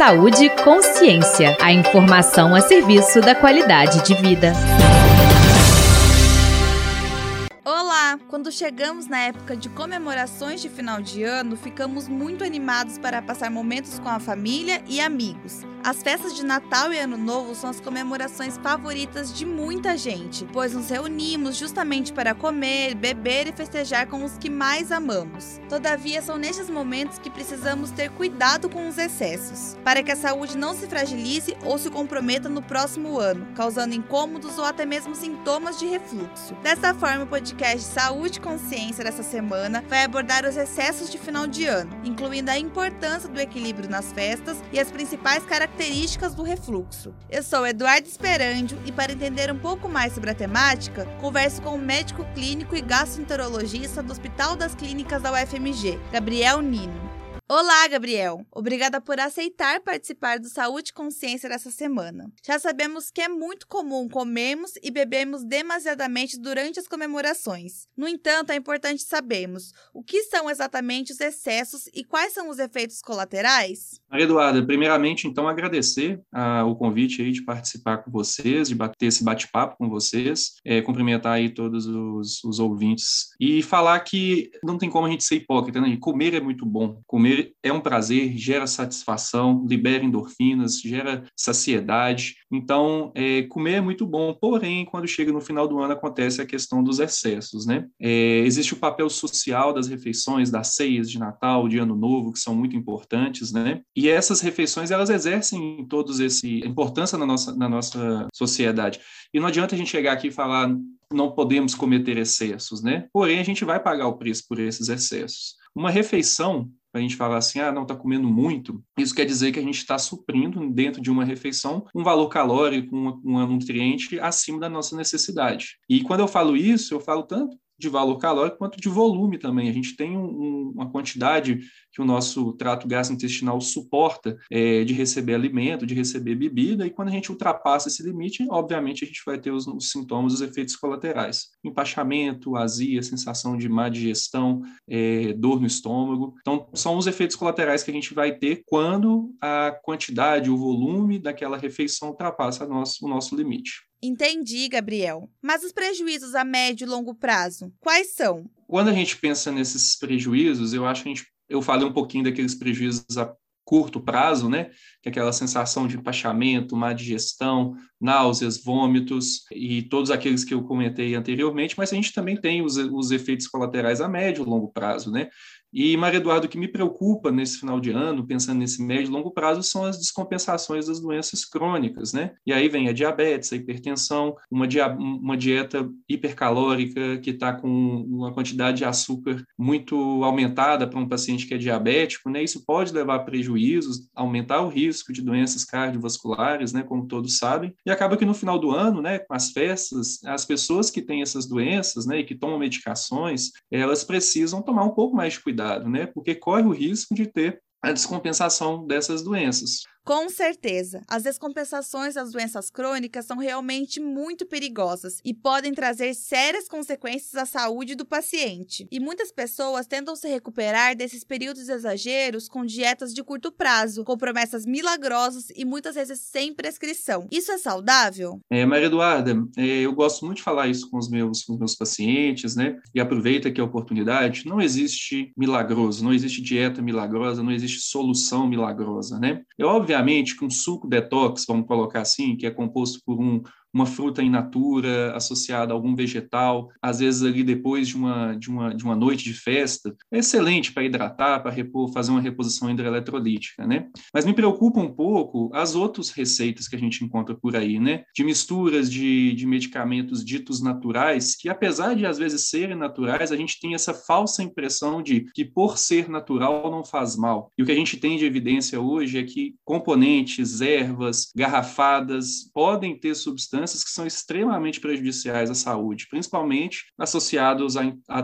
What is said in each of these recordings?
Saúde e consciência. A informação a serviço da qualidade de vida. Olá! Quando chegamos na época de comemorações de final de ano, ficamos muito animados para passar momentos com a família e amigos. As festas de Natal e Ano Novo são as comemorações favoritas de muita gente, pois nos reunimos justamente para comer, beber e festejar com os que mais amamos. Todavia, são nestes momentos que precisamos ter cuidado com os excessos, para que a saúde não se fragilize ou se comprometa no próximo ano, causando incômodos ou até mesmo sintomas de refluxo. Dessa forma, o podcast Saúde e Consciência dessa semana vai abordar os excessos de final de ano, incluindo a importância do equilíbrio nas festas e as principais características do refluxo. Eu sou Eduardo Esperandio e para entender um pouco mais sobre a temática, converso com o médico clínico e gastroenterologista do Hospital das Clínicas da UFMG, Gabriel Nino. Olá, Gabriel! Obrigada por aceitar participar do Saúde e Consciência dessa semana. Já sabemos que é muito comum comermos e bebermos demasiadamente durante as comemorações. No entanto, é importante sabermos o que são exatamente os excessos e quais são os efeitos colaterais. Maria Eduarda, primeiramente, então, agradecer ah, o convite aí de participar com vocês, de bater esse bate-papo com vocês, é, cumprimentar aí todos os, os, ouvintes e falar que não tem como a gente ser hipócrita, né? Comer é muito bom. Comer é um prazer, gera satisfação, libera endorfinas, gera saciedade. Então, é, comer é muito bom, porém, quando chega no final do ano, acontece a questão dos excessos, né? É, existe o papel social das refeições, das ceias de Natal, de Ano Novo, que são muito importantes, né? E essas refeições, elas exercem todos esse importância na nossa, na nossa sociedade. E não adianta a gente chegar aqui e falar não podemos cometer excessos, né? Porém, a gente vai pagar o preço por esses excessos. Uma refeição, a gente falar assim, ah, não está comendo muito, isso quer dizer que a gente está suprindo dentro de uma refeição um valor calórico, um, um nutriente acima da nossa necessidade. E quando eu falo isso, eu falo tanto de valor calórico quanto de volume também. A gente tem um, uma quantidade que o nosso trato gastrointestinal suporta é, de receber alimento, de receber bebida, e quando a gente ultrapassa esse limite, obviamente a gente vai ter os, os sintomas, os efeitos colaterais. Empachamento, azia, sensação de má digestão, é, dor no estômago. Então, são os efeitos colaterais que a gente vai ter quando a quantidade, o volume daquela refeição ultrapassa nosso, o nosso limite. Entendi, Gabriel. Mas os prejuízos a médio e longo prazo, quais são? Quando a gente pensa nesses prejuízos, eu acho que a gente, eu falei um pouquinho daqueles prejuízos a curto prazo, né? Que é aquela sensação de empachamento, má digestão, náuseas, vômitos e todos aqueles que eu comentei anteriormente, mas a gente também tem os, os efeitos colaterais a médio e longo prazo, né? E, Maria Eduardo, o que me preocupa nesse final de ano, pensando nesse médio e longo prazo, são as descompensações das doenças crônicas, né? E aí vem a diabetes, a hipertensão, uma, dia uma dieta hipercalórica que está com uma quantidade de açúcar muito aumentada para um paciente que é diabético, né? Isso pode levar a prejuízos, aumentar o risco de doenças cardiovasculares, né? Como todos sabem. E acaba que no final do ano, né? Com as festas, as pessoas que têm essas doenças, né? E que tomam medicações, elas precisam tomar um pouco mais de cuidado cuidado, né? Porque corre o risco de ter a descompensação dessas doenças. Com certeza, as descompensações das doenças crônicas são realmente muito perigosas e podem trazer sérias consequências à saúde do paciente. E muitas pessoas tentam se recuperar desses períodos exageros com dietas de curto prazo, com promessas milagrosas e muitas vezes sem prescrição. Isso é saudável? É, Maria Eduarda, é, eu gosto muito de falar isso com os meus, com os meus pacientes, né? E aproveita aqui a oportunidade. Não existe milagroso, não existe dieta milagrosa, não existe solução milagrosa, né? É obviamente obviamente que um suco detox, vamos colocar assim, que é composto por um uma fruta in natura associada a algum vegetal, às vezes ali depois de uma, de uma, de uma noite de festa, é excelente para hidratar, para repor, fazer uma reposição hidroeletrolítica, né? Mas me preocupa um pouco as outras receitas que a gente encontra por aí, né? De misturas de, de medicamentos ditos naturais, que apesar de às vezes serem naturais, a gente tem essa falsa impressão de que por ser natural não faz mal. E o que a gente tem de evidência hoje é que componentes, ervas, garrafadas podem ter substâncias que são extremamente prejudiciais à saúde, principalmente associados à, à,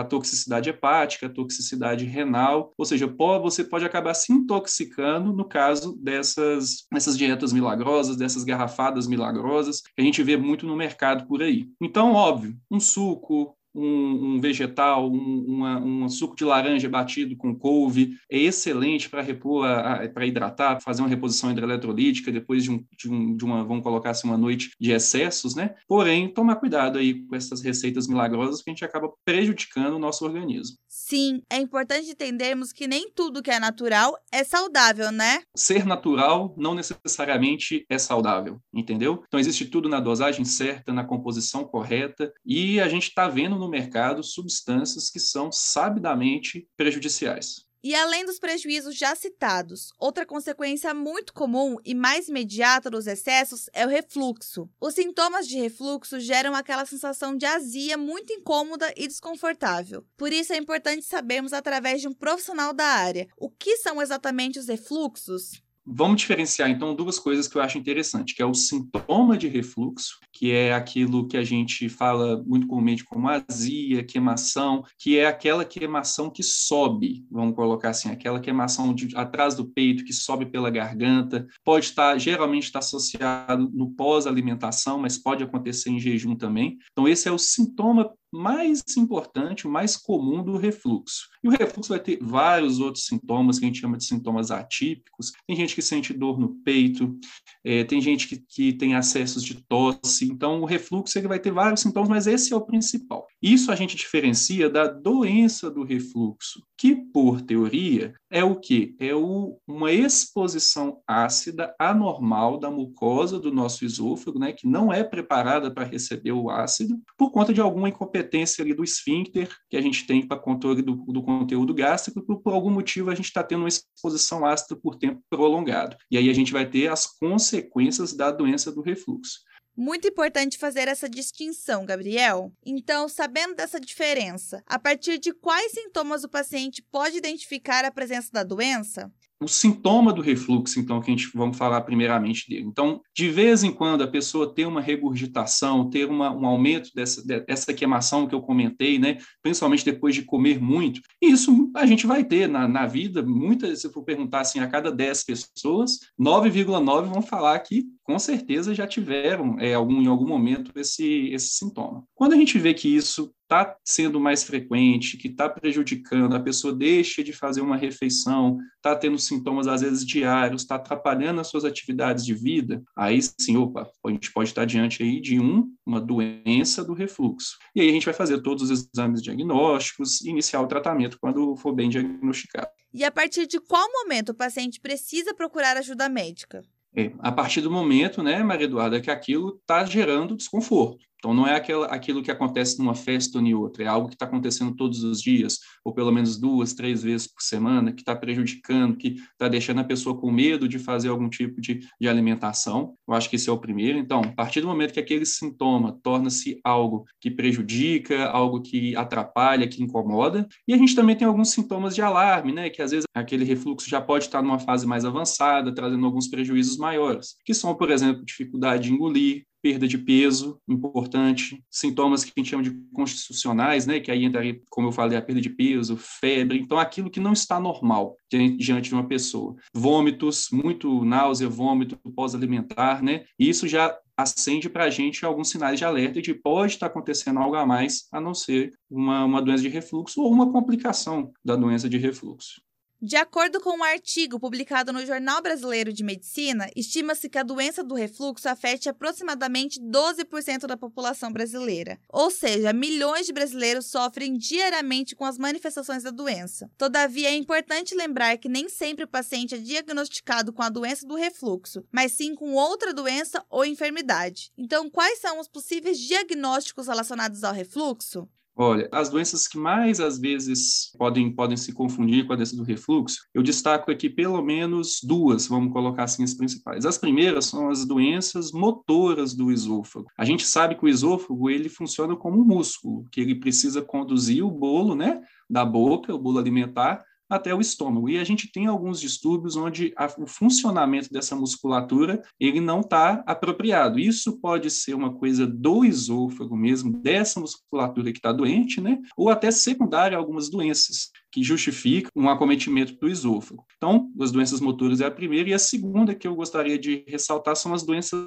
à toxicidade hepática, à toxicidade renal, ou seja, você pode acabar se intoxicando no caso dessas, dessas dietas milagrosas, dessas garrafadas milagrosas que a gente vê muito no mercado por aí. Então, óbvio, um suco, um, um vegetal, um, uma, um suco de laranja batido com couve, é excelente para repor, para hidratar, fazer uma reposição hidroeletrolítica depois de, um, de, de uma, vamos colocar assim, uma noite de excessos, né? Porém, tomar cuidado aí com essas receitas milagrosas que a gente acaba prejudicando o nosso organismo. Sim, é importante entendermos que nem tudo que é natural é saudável, né? Ser natural não necessariamente é saudável, entendeu? Então existe tudo na dosagem certa, na composição correta, e a gente está vendo no mercado substâncias que são sabidamente prejudiciais. E além dos prejuízos já citados, outra consequência muito comum e mais imediata dos excessos é o refluxo. Os sintomas de refluxo geram aquela sensação de azia muito incômoda e desconfortável. Por isso é importante sabermos através de um profissional da área o que são exatamente os refluxos. Vamos diferenciar, então, duas coisas que eu acho interessante, que é o sintoma de refluxo, que é aquilo que a gente fala muito comumente como azia, queimação, que é aquela queimação que sobe, vamos colocar assim, aquela queimação de, atrás do peito, que sobe pela garganta, pode estar, geralmente está associado no pós-alimentação, mas pode acontecer em jejum também. Então, esse é o sintoma mais importante, mais comum do refluxo. E o refluxo vai ter vários outros sintomas que a gente chama de sintomas atípicos. Tem gente que sente dor no peito, é, tem gente que, que tem acessos de tosse. Então, o refluxo ele vai ter vários sintomas, mas esse é o principal. Isso a gente diferencia da doença do refluxo, que, por teoria, é o que? É o, uma exposição ácida anormal da mucosa do nosso esôfago, né, que não é preparada para receber o ácido, por conta de alguma incompetência ali do esfíncter que a gente tem para controle do, do, conteúdo gástrico, por, por algum motivo a gente está tendo uma exposição ácida por tempo prolongado. E aí a gente vai ter as consequências da doença do refluxo. Muito importante fazer essa distinção, Gabriel. Então, sabendo dessa diferença, a partir de quais sintomas o paciente pode identificar a presença da doença? O sintoma do refluxo, então, que a gente vamos falar primeiramente dele. Então, de vez em quando, a pessoa ter uma regurgitação, ter uma, um aumento dessa, dessa queimação que eu comentei, né, principalmente depois de comer muito, isso a gente vai ter na, na vida, muitas, se for perguntar assim, a cada 10 pessoas, 9,9 vão falar que com certeza já tiveram é, algum, em algum momento esse, esse sintoma. Quando a gente vê que isso está sendo mais frequente, que está prejudicando, a pessoa deixa de fazer uma refeição, está tendo sintomas às vezes diários, está atrapalhando as suas atividades de vida, aí sim, opa, a gente pode estar diante aí de um, uma doença do refluxo. E aí a gente vai fazer todos os exames diagnósticos e iniciar o tratamento quando for bem diagnosticado. E a partir de qual momento o paciente precisa procurar ajuda médica? É, a partir do momento, né, Maria Eduarda, que aquilo está gerando desconforto. Então, não é aquela, aquilo que acontece numa festa ou em outra, é algo que está acontecendo todos os dias, ou pelo menos duas, três vezes por semana, que está prejudicando, que está deixando a pessoa com medo de fazer algum tipo de, de alimentação. Eu acho que esse é o primeiro. Então, a partir do momento que aquele sintoma torna-se algo que prejudica, algo que atrapalha, que incomoda, e a gente também tem alguns sintomas de alarme, né? Que às vezes aquele refluxo já pode estar numa fase mais avançada, trazendo alguns prejuízos maiores, que são, por exemplo, dificuldade de engolir, perda de peso, importante, sintomas que a gente chama de constitucionais, né, que aí entraria, como eu falei, a perda de peso, febre, então aquilo que não está normal diante de uma pessoa. Vômitos, muito náusea, vômito pós-alimentar, né, e isso já acende para a gente alguns sinais de alerta de pode estar acontecendo algo a mais, a não ser uma, uma doença de refluxo ou uma complicação da doença de refluxo. De acordo com um artigo publicado no Jornal Brasileiro de Medicina, estima-se que a doença do refluxo afete aproximadamente 12% da população brasileira. Ou seja, milhões de brasileiros sofrem diariamente com as manifestações da doença. Todavia, é importante lembrar que nem sempre o paciente é diagnosticado com a doença do refluxo, mas sim com outra doença ou enfermidade. Então, quais são os possíveis diagnósticos relacionados ao refluxo? Olha, as doenças que mais às vezes podem, podem se confundir com a doença do refluxo, eu destaco aqui pelo menos duas, vamos colocar assim as principais. As primeiras são as doenças motoras do esôfago. A gente sabe que o esôfago ele funciona como um músculo, que ele precisa conduzir o bolo, né, da boca, o bolo alimentar, até o estômago. E a gente tem alguns distúrbios onde a, o funcionamento dessa musculatura ele não está apropriado. Isso pode ser uma coisa do esôfago mesmo, dessa musculatura que está doente, né? Ou até secundária a algumas doenças. Que justifica um acometimento do esôfago. Então, as doenças motoras é a primeira, e a segunda que eu gostaria de ressaltar são as doenças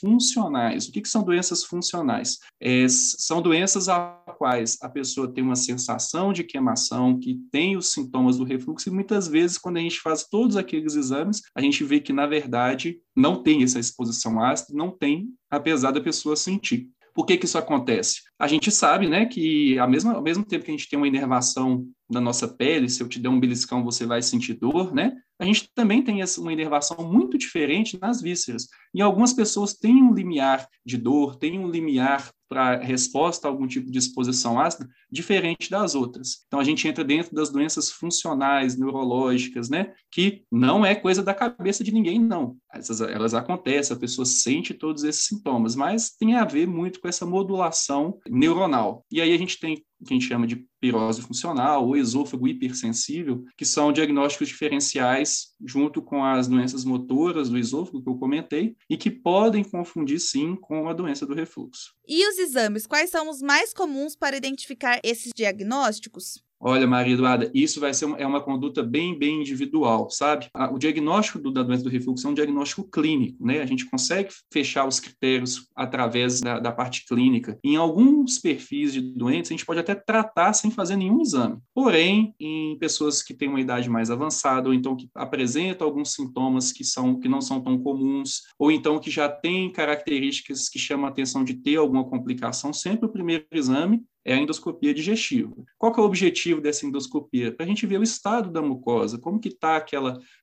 funcionais. O que, que são doenças funcionais? É, são doenças a quais a pessoa tem uma sensação de queimação, que tem os sintomas do refluxo, e muitas vezes, quando a gente faz todos aqueles exames, a gente vê que, na verdade, não tem essa exposição ácida, não tem, apesar da pessoa sentir. Por que, que isso acontece? A gente sabe né, que ao mesmo, ao mesmo tempo que a gente tem uma inervação na nossa pele, se eu te der um beliscão, você vai sentir dor, né? A gente também tem uma inervação muito diferente nas vísceras. E algumas pessoas têm um limiar de dor, têm um limiar para resposta a algum tipo de exposição ácida diferente das outras. Então a gente entra dentro das doenças funcionais, neurológicas, né? Que não é coisa da cabeça de ninguém, não. Essas, elas acontecem, a pessoa sente todos esses sintomas, mas tem a ver muito com essa modulação neuronal. E aí a gente tem que a gente chama de pirose funcional ou esôfago hipersensível, que são diagnósticos diferenciais junto com as doenças motoras do esôfago que eu comentei e que podem confundir sim com a doença do refluxo. E os exames, quais são os mais comuns para identificar esses diagnósticos? Olha, Maria Eduarda, isso vai ser uma, é uma conduta bem, bem individual, sabe? O diagnóstico do, da doença do refluxo é um diagnóstico clínico, né? A gente consegue fechar os critérios através da, da parte clínica. Em alguns perfis de doentes, a gente pode até tratar sem fazer nenhum exame. Porém, em pessoas que têm uma idade mais avançada, ou então que apresentam alguns sintomas que, são, que não são tão comuns, ou então que já têm características que chamam a atenção de ter alguma complicação, sempre o primeiro exame é a endoscopia digestiva. Qual que é o objetivo dessa endoscopia? Para a gente ver o estado da mucosa, como que está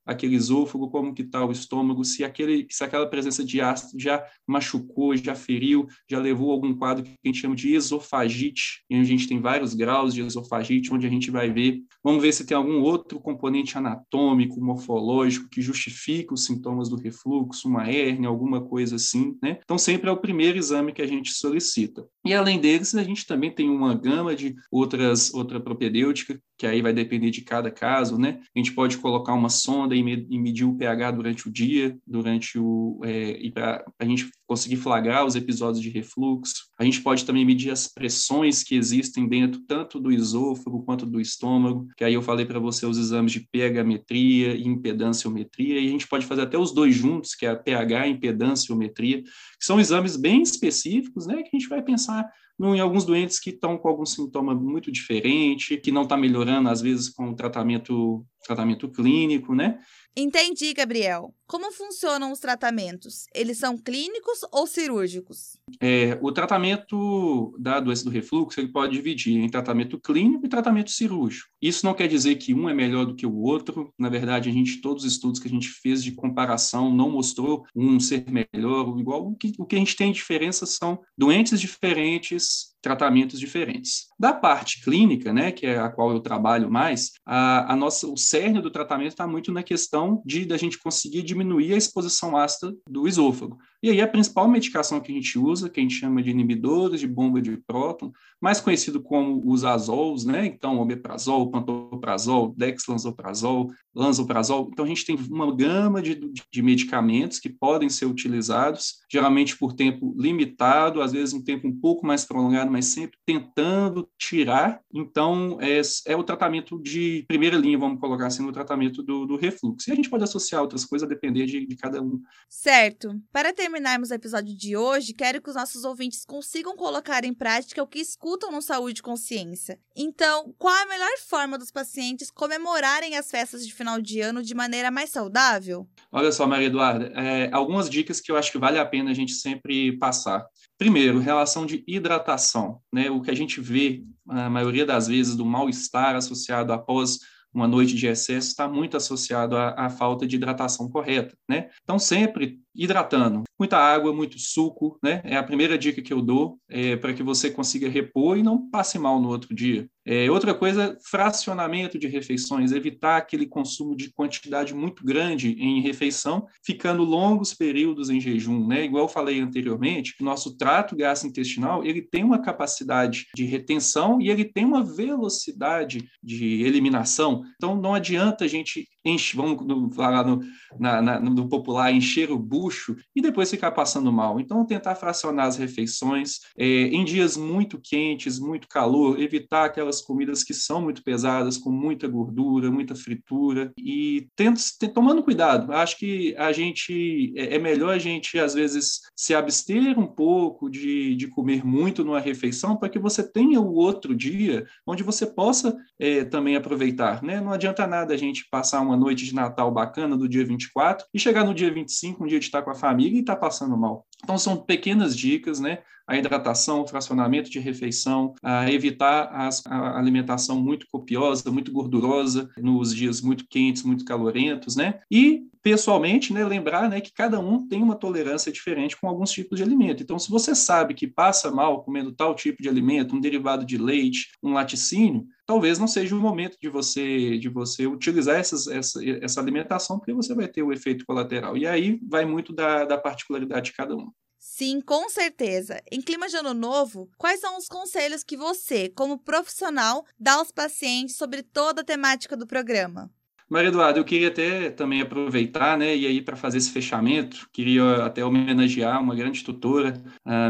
aquele esôfago, como que está o estômago, se aquele se aquela presença de ácido já machucou, já feriu, já levou a algum quadro que a gente chama de esofagite, e a gente tem vários graus de esofagite, onde a gente vai ver, vamos ver se tem algum outro componente anatômico, morfológico que justifica os sintomas do refluxo, uma hérnia, alguma coisa assim, né? Então sempre é o primeiro exame que a gente solicita. E além deles, a gente também tem uma gama de outras outra propedêutica que aí vai depender de cada caso, né? A gente pode colocar uma sonda e, me, e medir o pH durante o dia, durante o é, e para a gente conseguir flagrar os episódios de refluxo. A gente pode também medir as pressões que existem dentro tanto do esôfago quanto do estômago, que aí eu falei para você os exames de pH-metria e impedanciometria, e a gente pode fazer até os dois juntos, que é a pH e impedanciometria, que são exames bem específicos, né? Que a gente vai pensar em alguns doentes que estão com algum sintoma muito diferente, que não está melhorando, às vezes, com o tratamento, tratamento clínico, né? Entendi, Gabriel. Como funcionam os tratamentos? Eles são clínicos ou cirúrgicos? É, o tratamento da doença do refluxo ele pode dividir em tratamento clínico e tratamento cirúrgico. Isso não quer dizer que um é melhor do que o outro. Na verdade, a gente todos os estudos que a gente fez de comparação não mostrou um ser melhor ou igual. O que, o que a gente tem de diferença são doentes diferentes, tratamentos diferentes. Da parte clínica, né, que é a qual eu trabalho mais, a, a nossa, o cerne do tratamento está muito na questão de da gente conseguir diminuir a exposição ácida do esôfago. E aí a principal medicação que a gente usa, que a gente chama de inibidores de bomba de próton, mais conhecido como os azols, né? Então, omeprazol, pantoprazol, dexlansoprazol, lansoprazol. Então, a gente tem uma gama de, de medicamentos que podem ser utilizados, geralmente por tempo limitado, às vezes um tempo um pouco mais prolongado, mas sempre tentando tirar. Então, é, é o tratamento de primeira linha, vamos colocar assim, no tratamento do, do refluxo. E a gente pode associar outras coisas a depender de, de cada um. Certo. Para terminarmos o episódio de hoje, quero que os nossos ouvintes consigam colocar em prática o que escutam no Saúde e Consciência. Então, qual a melhor forma dos pacientes comemorarem as festas de final de ano de maneira mais saudável? Olha só, Maria Eduarda, é, algumas dicas que eu acho que vale a pena a gente sempre passar. Primeiro, relação de hidratação, né? O que a gente vê, a maioria das vezes, do mal-estar associado após uma noite de excesso está muito associado à, à, falta de hidratação correta, né? Então, sempre hidratando. Muita água, muito suco, né? É a primeira dica que eu dou é, para que você consiga repor e não passe mal no outro dia. É, outra coisa, fracionamento de refeições, evitar aquele consumo de quantidade muito grande em refeição, ficando longos períodos em jejum, né? Igual eu falei anteriormente, nosso trato gastrointestinal, ele tem uma capacidade de retenção e ele tem uma velocidade de eliminação. Então, não adianta a gente enche, vamos falar no, na, na, no popular, encher o bucho luxo e depois ficar passando mal. Então, tentar fracionar as refeições. É, em dias muito quentes, muito calor, evitar aquelas comidas que são muito pesadas, com muita gordura, muita fritura e tendo, tomando cuidado. Acho que a gente é, é melhor a gente, às vezes, se abster um pouco de, de comer muito numa refeição para que você tenha o outro dia onde você possa é, também aproveitar. Né? Não adianta nada a gente passar uma noite de Natal bacana do dia 24 e chegar no dia 25, um dia de estar com a família e estar tá passando mal. Então, são pequenas dicas, né? A hidratação, o fracionamento de refeição, a evitar as, a alimentação muito copiosa, muito gordurosa, nos dias muito quentes, muito calorentos, né? E pessoalmente, né, lembrar né, que cada um tem uma tolerância diferente com alguns tipos de alimento. Então, se você sabe que passa mal comendo tal tipo de alimento, um derivado de leite, um laticínio, talvez não seja o momento de você de você utilizar essas, essa, essa alimentação, porque você vai ter o efeito colateral. E aí vai muito da, da particularidade de cada um. Sim, com certeza. Em clima de ano novo, quais são os conselhos que você, como profissional, dá aos pacientes sobre toda a temática do programa? Maria Eduardo, eu queria até também aproveitar, né, e aí para fazer esse fechamento, queria até homenagear uma grande tutora,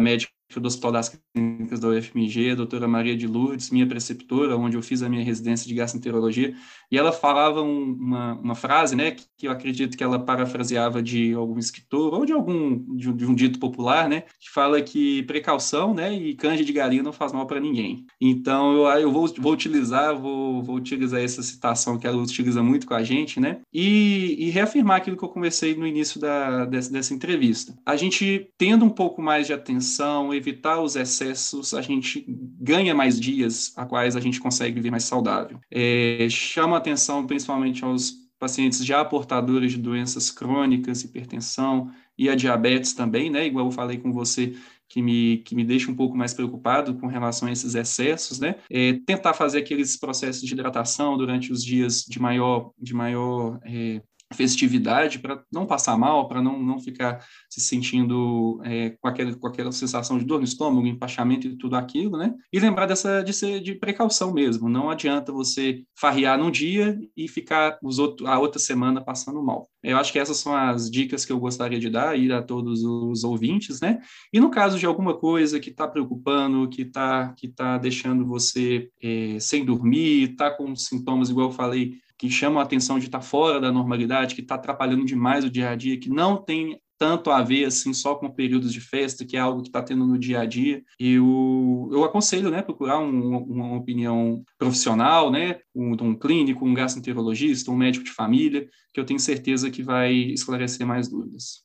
médica do Hospital das Clínicas da UFMG, a doutora Maria de Lourdes, minha preceptora, onde eu fiz a minha residência de gastroenterologia, e ela falava um, uma, uma frase, né, que, eu acredito que ela parafraseava de algum escritor, ou de algum, de, de um dito popular, né, que fala que precaução, né, e canja de galinha não faz mal para ninguém. Então, eu, eu vou, vou utilizar, vou, vou utilizar essa citação que ela utiliza muito com a gente, né, e, e reafirmar aquilo que eu conversei no início da, dessa, dessa entrevista. A gente tendo um pouco mais de atenção, evitar os excessos, a gente ganha mais dias a quais a gente consegue viver mais saudável. É, chama atenção principalmente aos pacientes já portadores de doenças crônicas, hipertensão e a diabetes também, né? Igual eu falei com você, que me, que me deixa um pouco mais preocupado com relação a esses excessos, né? É, tentar fazer aqueles processos de hidratação durante os dias de maior, de maior é, festividade para não passar mal, para não, não ficar se sentindo é, com, aquela, com aquela sensação de dor no estômago, empachamento e tudo aquilo, né? E lembrar dessa de ser de precaução mesmo. Não adianta você farrear num dia e ficar os outro, a outra semana passando mal. Eu acho que essas são as dicas que eu gostaria de dar aí a todos os ouvintes, né? E no caso de alguma coisa que está preocupando, que está que tá deixando você é, sem dormir, está com sintomas, igual eu falei, que chamam a atenção de estar tá fora da normalidade, que está atrapalhando demais o dia a dia, que não tem tanto a ver assim só com períodos de festa, que é algo que está tendo no dia a dia. Eu, eu aconselho, né, procurar um, uma opinião profissional, né, um, um clínico, um gastroenterologista, um médico de família, que eu tenho certeza que vai esclarecer mais dúvidas.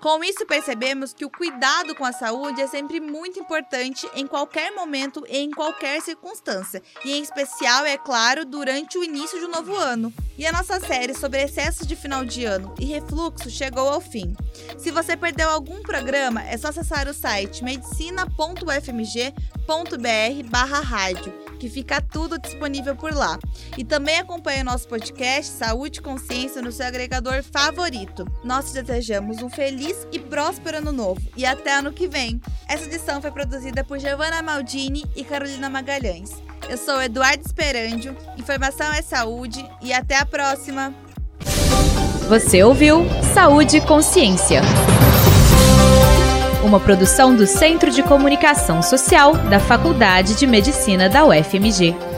Com isso, percebemos que o cuidado com a saúde é sempre muito importante em qualquer momento e em qualquer circunstância, e em especial, é claro, durante o início de um novo ano. E a nossa série sobre excessos de final de ano e refluxo chegou ao fim. Se você perdeu algum programa, é só acessar o site medicina.fmg.br/rádio, que fica tudo disponível por lá. E também acompanhe nosso podcast Saúde e Consciência no seu agregador favorito. Nós desejamos um feliz e próspero ano novo e até ano que vem. Essa edição foi produzida por Giovanna Maldini e Carolina Magalhães. Eu sou Eduardo Esperandio, informação é saúde e até a próxima! Você ouviu Saúde e Consciência. Uma produção do Centro de Comunicação Social da Faculdade de Medicina da UFMG.